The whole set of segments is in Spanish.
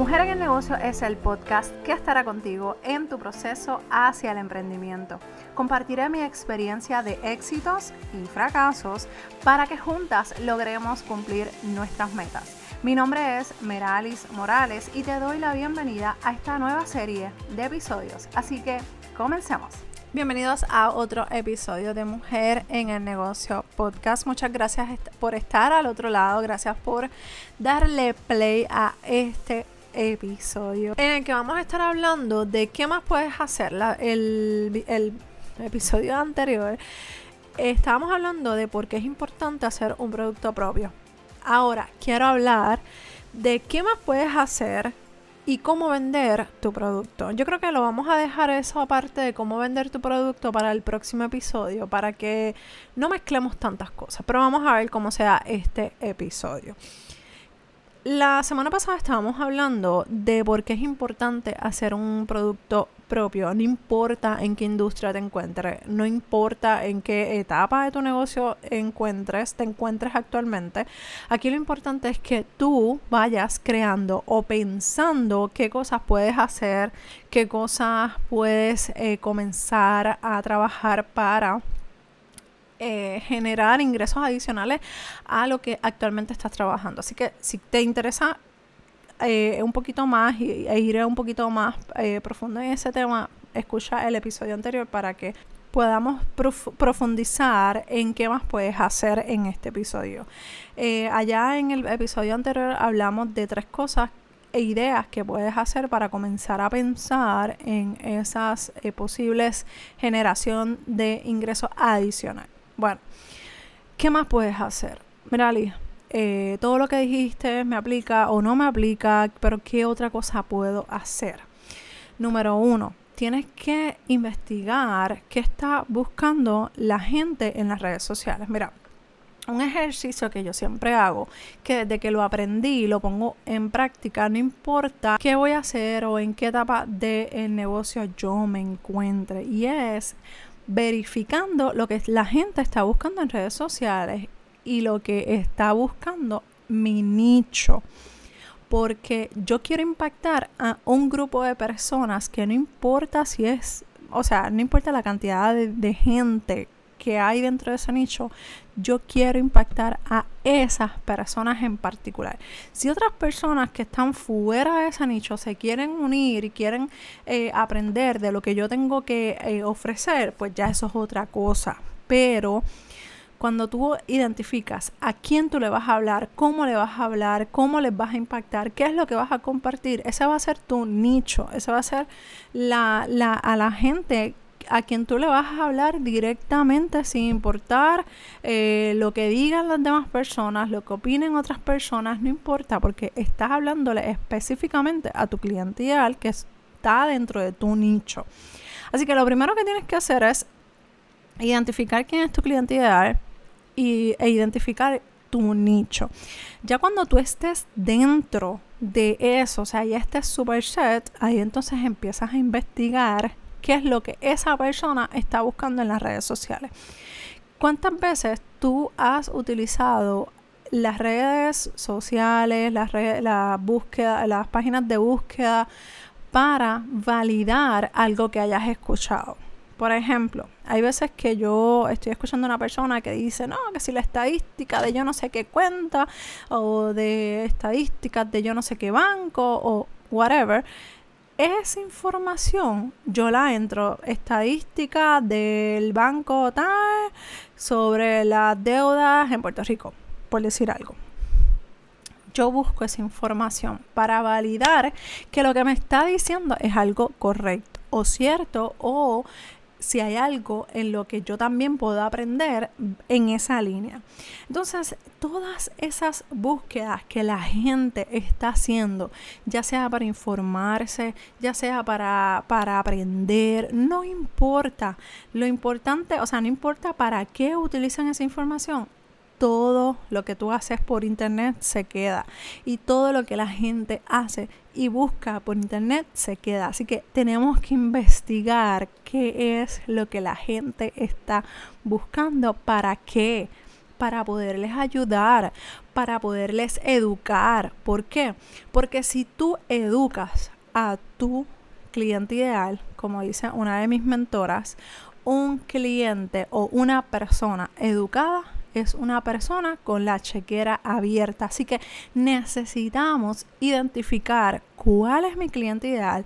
Mujer en el Negocio es el podcast que estará contigo en tu proceso hacia el emprendimiento. Compartiré mi experiencia de éxitos y fracasos para que juntas logremos cumplir nuestras metas. Mi nombre es Meralis Morales y te doy la bienvenida a esta nueva serie de episodios. Así que comencemos. Bienvenidos a otro episodio de Mujer en el Negocio Podcast. Muchas gracias por estar al otro lado. Gracias por darle play a este episodio en el que vamos a estar hablando de qué más puedes hacer. el, el episodio anterior estábamos hablando de por qué es importante hacer un producto propio. Ahora quiero hablar de qué más puedes hacer y cómo vender tu producto. Yo creo que lo vamos a dejar eso aparte de cómo vender tu producto para el próximo episodio, para que no mezclemos tantas cosas. Pero vamos a ver cómo sea este episodio. La semana pasada estábamos hablando de por qué es importante hacer un producto propio. No importa en qué industria te encuentres, no importa en qué etapa de tu negocio encuentres, te encuentres actualmente. Aquí lo importante es que tú vayas creando o pensando qué cosas puedes hacer, qué cosas puedes eh, comenzar a trabajar para eh, generar ingresos adicionales a lo que actualmente estás trabajando. Así que si te interesa eh, un poquito más e ir un poquito más eh, profundo en ese tema, escucha el episodio anterior para que podamos profundizar en qué más puedes hacer en este episodio. allá en el episodio anterior hablamos de tres cosas e ideas que puedes hacer para comenzar a pensar en esas posibles generación de ingresos adicionales. Bueno, ¿qué más puedes hacer? Mira, eh, todo lo que dijiste me aplica o no me aplica, pero ¿qué otra cosa puedo hacer? Número uno, tienes que investigar qué está buscando la gente en las redes sociales. Mira, un ejercicio que yo siempre hago, que desde que lo aprendí lo pongo en práctica, no importa qué voy a hacer o en qué etapa del negocio yo me encuentre, y es verificando lo que la gente está buscando en redes sociales y lo que está buscando mi nicho. Porque yo quiero impactar a un grupo de personas que no importa si es, o sea, no importa la cantidad de, de gente que hay dentro de ese nicho, yo quiero impactar a esas personas en particular. Si otras personas que están fuera de ese nicho se quieren unir y quieren eh, aprender de lo que yo tengo que eh, ofrecer, pues ya eso es otra cosa. Pero cuando tú identificas a quién tú le vas a hablar, cómo le vas a hablar, cómo les vas a impactar, qué es lo que vas a compartir, ese va a ser tu nicho, ese va a ser la, a la gente a quien tú le vas a hablar directamente sin importar eh, lo que digan las demás personas, lo que opinen otras personas, no importa, porque estás hablándole específicamente a tu cliente ideal que está dentro de tu nicho. Así que lo primero que tienes que hacer es identificar quién es tu cliente ideal y, e identificar tu nicho. Ya cuando tú estés dentro de eso, o sea, ya estés super set, ahí entonces empiezas a investigar qué es lo que esa persona está buscando en las redes sociales. ¿Cuántas veces tú has utilizado las redes sociales, las, las páginas de búsqueda para validar algo que hayas escuchado? Por ejemplo, hay veces que yo estoy escuchando a una persona que dice, no, que si la estadística de yo no sé qué cuenta, o de estadísticas de yo no sé qué banco, o whatever, esa información yo la entro estadística del banco tal sobre las deudas en Puerto Rico, por decir algo. Yo busco esa información para validar que lo que me está diciendo es algo correcto o cierto o si hay algo en lo que yo también puedo aprender en esa línea. Entonces, todas esas búsquedas que la gente está haciendo, ya sea para informarse, ya sea para, para aprender, no importa. Lo importante, o sea, no importa para qué utilizan esa información, todo lo que tú haces por internet se queda y todo lo que la gente hace y busca por internet se queda. Así que tenemos que investigar qué es lo que la gente está buscando, para qué, para poderles ayudar, para poderles educar. ¿Por qué? Porque si tú educas a tu cliente ideal, como dice una de mis mentoras, un cliente o una persona educada es una persona con la chequera abierta. Así que necesitamos identificar cuál es mi cliente ideal,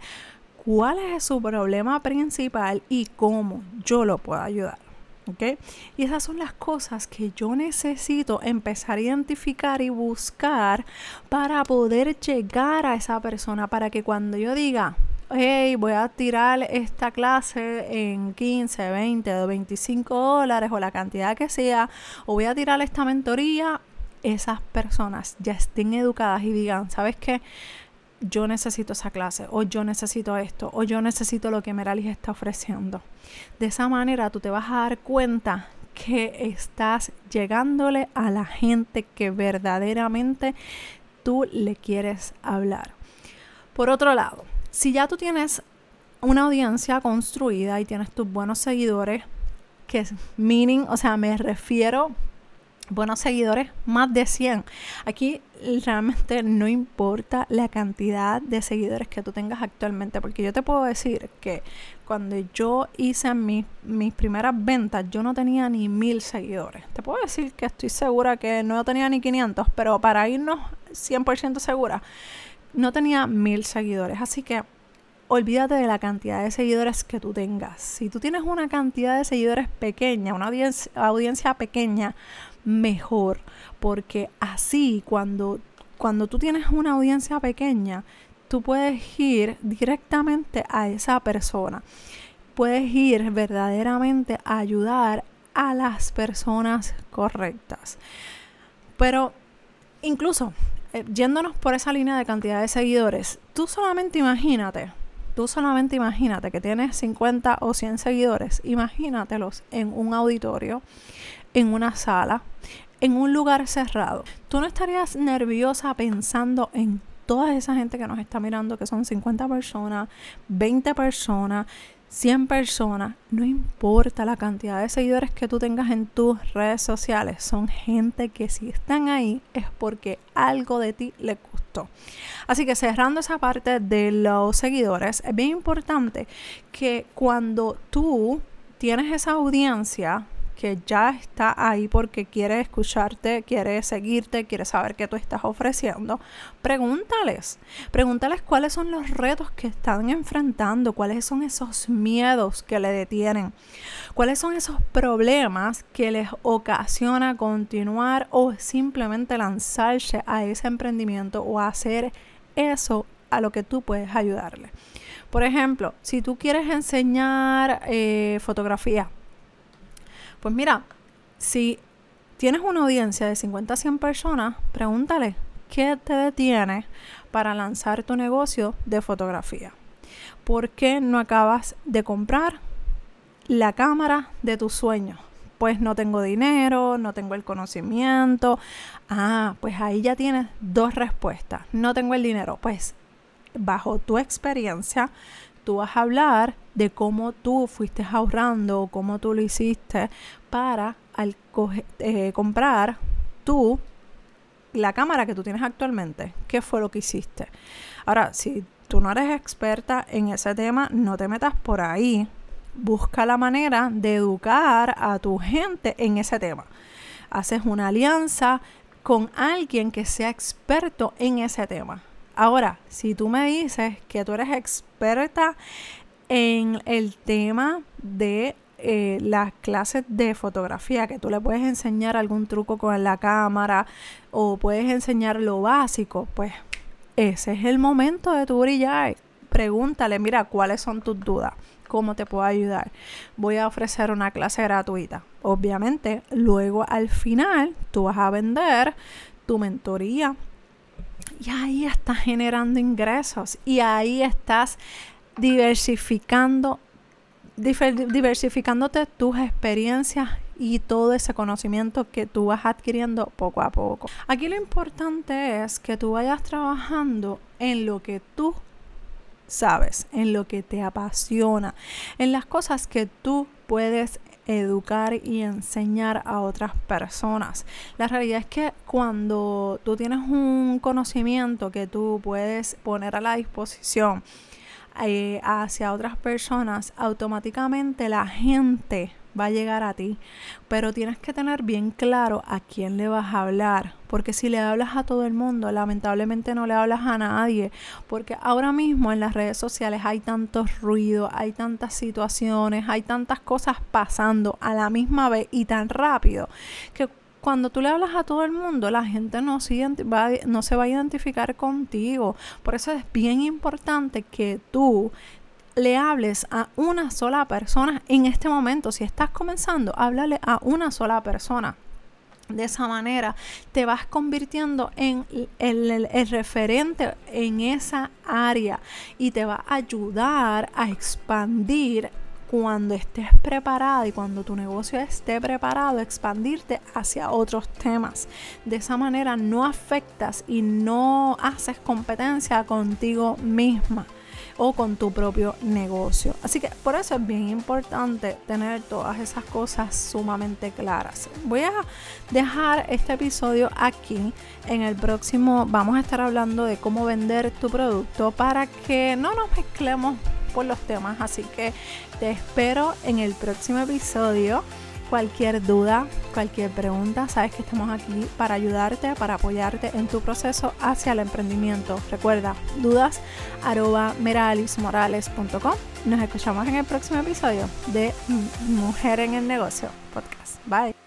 cuál es su problema principal y cómo yo lo puedo ayudar. ¿ok? Y esas son las cosas que yo necesito empezar a identificar y buscar para poder llegar a esa persona, para que cuando yo diga, hey, voy a tirar esta clase en 15, 20 o 25 dólares o la cantidad que sea, o voy a tirar esta mentoría, esas personas ya estén educadas y digan, ¿sabes qué? Yo necesito esa clase, o yo necesito esto, o yo necesito lo que Meralis está ofreciendo. De esa manera tú te vas a dar cuenta que estás llegándole a la gente que verdaderamente tú le quieres hablar. Por otro lado, si ya tú tienes una audiencia construida y tienes tus buenos seguidores, que es meaning, o sea, me refiero buenos seguidores, más de 100. Aquí realmente no importa la cantidad de seguidores que tú tengas actualmente, porque yo te puedo decir que cuando yo hice mis, mis primeras ventas, yo no tenía ni mil seguidores. Te puedo decir que estoy segura que no tenía ni 500, pero para irnos 100% segura, no tenía mil seguidores. Así que olvídate de la cantidad de seguidores que tú tengas. Si tú tienes una cantidad de seguidores pequeña, una audiencia, pequeña, mejor. Porque así cuando, cuando tú tienes una audiencia pequeña, tú puedes ir directamente a esa persona. Puedes ir verdaderamente a ayudar a las personas correctas. Pero incluso yéndonos por esa línea de cantidad de seguidores, tú solamente imagínate, tú solamente imagínate que tienes 50 o 100 seguidores, imagínatelos en un auditorio, en una sala, en un lugar cerrado. Tú no estarías nerviosa pensando en toda esa gente que nos está mirando, que son 50 personas, 20 personas, 100 personas, no importa la cantidad de seguidores que tú tengas en tus redes sociales, son gente que si están ahí es porque algo de ti le gustó. Así que cerrando esa parte de los seguidores, es bien importante que cuando tú tienes esa audiencia, que ya está ahí porque quiere escucharte, quiere seguirte, quiere saber qué tú estás ofreciendo, pregúntales. Pregúntales cuáles son los retos que están enfrentando, cuáles son esos miedos que le detienen, cuáles son esos problemas que les ocasiona continuar o simplemente lanzarse a ese emprendimiento o hacer eso a lo que tú puedes ayudarle. Por ejemplo, si tú quieres enseñar eh, fotografía, pues mira, si tienes una audiencia de 50 a 100 personas, pregúntale qué te detiene para lanzar tu negocio de fotografía. ¿Por qué no acabas de comprar la cámara de tus sueños? Pues no tengo dinero, no tengo el conocimiento. Ah, pues ahí ya tienes dos respuestas. No tengo el dinero. Pues bajo tu experiencia, tú vas a hablar de cómo tú fuiste ahorrando, cómo tú lo hiciste para al eh, comprar tú la cámara que tú tienes actualmente. ¿Qué fue lo que hiciste? Ahora, si tú no eres experta en ese tema, no te metas por ahí. Busca la manera de educar a tu gente en ese tema. Haces una alianza con alguien que sea experto en ese tema. Ahora, si tú me dices que tú eres experta en el tema de eh, las clases de fotografía, que tú le puedes enseñar algún truco con la cámara o puedes enseñar lo básico, pues ese es el momento de tu brillar. Pregúntale, mira, ¿cuáles son tus dudas? ¿Cómo te puedo ayudar? Voy a ofrecer una clase gratuita. Obviamente, luego al final tú vas a vender tu mentoría, y ahí estás generando ingresos y ahí estás diversificando, diversificándote tus experiencias y todo ese conocimiento que tú vas adquiriendo poco a poco. Aquí lo importante es que tú vayas trabajando en lo que tú sabes, en lo que te apasiona, en las cosas que tú puedes educar y enseñar a otras personas. La realidad es que cuando tú tienes un conocimiento que tú puedes poner a la disposición eh, hacia otras personas, automáticamente la gente va a llegar a ti. Pero tienes que tener bien claro a quién le vas a hablar. Porque si le hablas a todo el mundo, lamentablemente no le hablas a nadie. Porque ahora mismo en las redes sociales hay tantos ruidos, hay tantas situaciones, hay tantas cosas pasando a la misma vez y tan rápido que cuando tú le hablas a todo el mundo, la gente no se va a identificar contigo. Por eso es bien importante que tú le hables a una sola persona en este momento. Si estás comenzando, háblale a una sola persona. De esa manera te vas convirtiendo en el, referente en esa área y te va a ayudar a expandir cuando estés preparado y cuando tu negocio esté preparado, expandirte hacia otros temas. De esa manera no afectas y no haces competencia contigo misma o con tu propio negocio. Así que por eso es bien importante tener todas esas cosas sumamente claras. Voy a dejar este episodio aquí. En el próximo vamos a estar hablando de cómo vender tu producto para que no nos mezclemos por los temas. Así que te espero en el próximo episodio cualquier duda, cualquier pregunta, sabes que estamos aquí para ayudarte, para apoyarte en tu proceso hacia el emprendimiento. Recuerda, dudas arroba meralismorales.com. Nos escuchamos en el próximo episodio de Mujer en el Negocio Podcast. Bye.